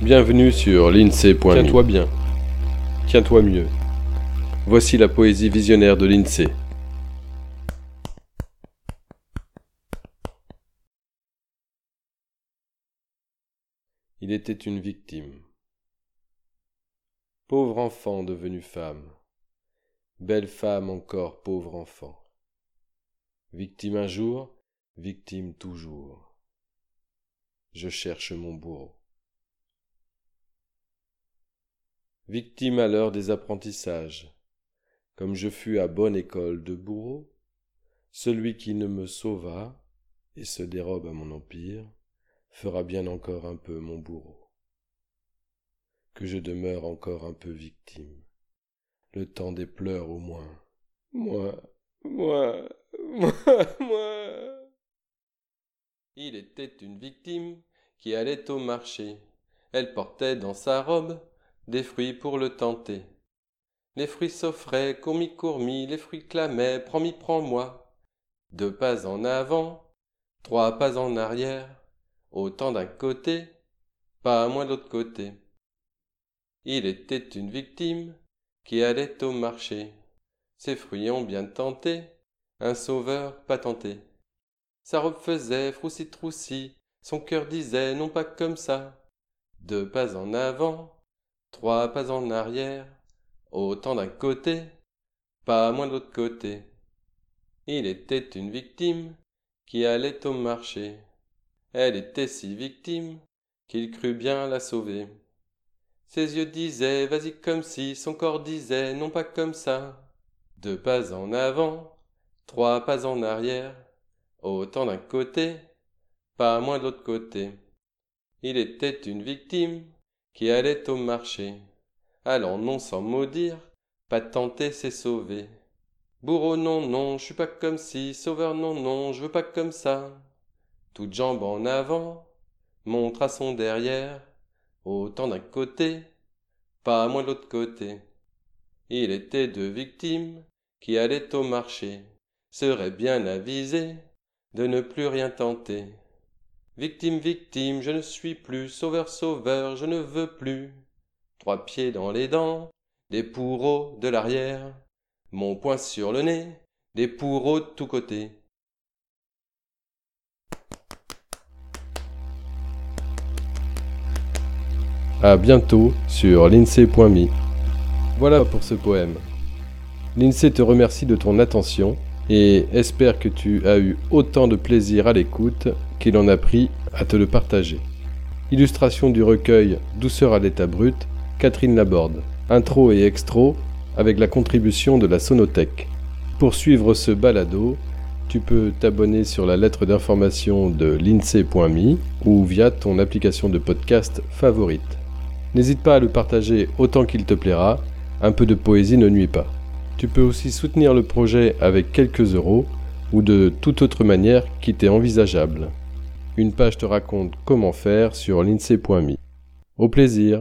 Bienvenue sur l'INSEE.me. Tiens-toi bien. Tiens-toi mieux. Voici la poésie visionnaire de l'INSEE. Il était une victime. Pauvre enfant devenu femme. Belle femme encore, pauvre enfant. Victime un jour, victime toujours. Je cherche mon bourreau. Victime à l'heure des apprentissages, comme je fus à bonne école de bourreau, celui qui ne me sauva et se dérobe à mon empire fera bien encore un peu mon bourreau. Que je demeure encore un peu victime, le temps des pleurs au moins. Moi, moi, moi, moi. Il était une victime qui allait au marché. Elle portait dans sa robe des fruits pour le tenter. Les fruits s'offraient, courmi, courmi, les fruits clamaient, prends-mi, prends-moi. Deux pas en avant, trois pas en arrière, autant d'un côté, pas moins de l'autre côté. Il était une victime qui allait au marché. Ses fruits ont bien tenté, un sauveur patenté. Sa robe faisait froussi-troussi, son cœur disait non pas comme ça. Deux pas en avant, trois pas en arrière, autant d'un côté, pas moins de l'autre côté. Il était une victime qui allait au marché. Elle était si victime qu'il crut bien la sauver. Ses yeux disaient vas-y comme si, son corps disait non pas comme ça. Deux pas en avant, trois pas en arrière, autant d'un côté, pas moins de l'autre côté. Il était une victime qui allait au marché. Allant non sans maudire, pas tenter c'est sauver. Bourreau non non, je suis pas comme si, sauveur non non, je veux pas comme ça. Toute jambe en avant, montre à son derrière, autant d'un côté, pas moins de l'autre côté. Il était deux victimes qui allaient au marché, serait bien avisé de ne plus rien tenter. Victime, victime, je ne suis plus, sauveur, sauveur, je ne veux plus. Trois pieds dans les dents, des pourreaux de l'arrière, mon poing sur le nez, des pourreaux de tous côtés. À bientôt sur l'INSEE.me. Voilà pour ce poème. L'INSEE te remercie de ton attention et espère que tu as eu autant de plaisir à l'écoute qu'il en a pris à te le partager. Illustration du recueil Douceur à l'état brut, Catherine Laborde. Intro et extro avec la contribution de la Sonothèque. Pour suivre ce balado, tu peux t'abonner sur la lettre d'information de l'INSEE.me ou via ton application de podcast favorite. N'hésite pas à le partager autant qu'il te plaira, un peu de poésie ne nuit pas. Tu peux aussi soutenir le projet avec quelques euros ou de toute autre manière qui t'est envisageable. Une page te raconte comment faire sur l'INSEE.me. Au plaisir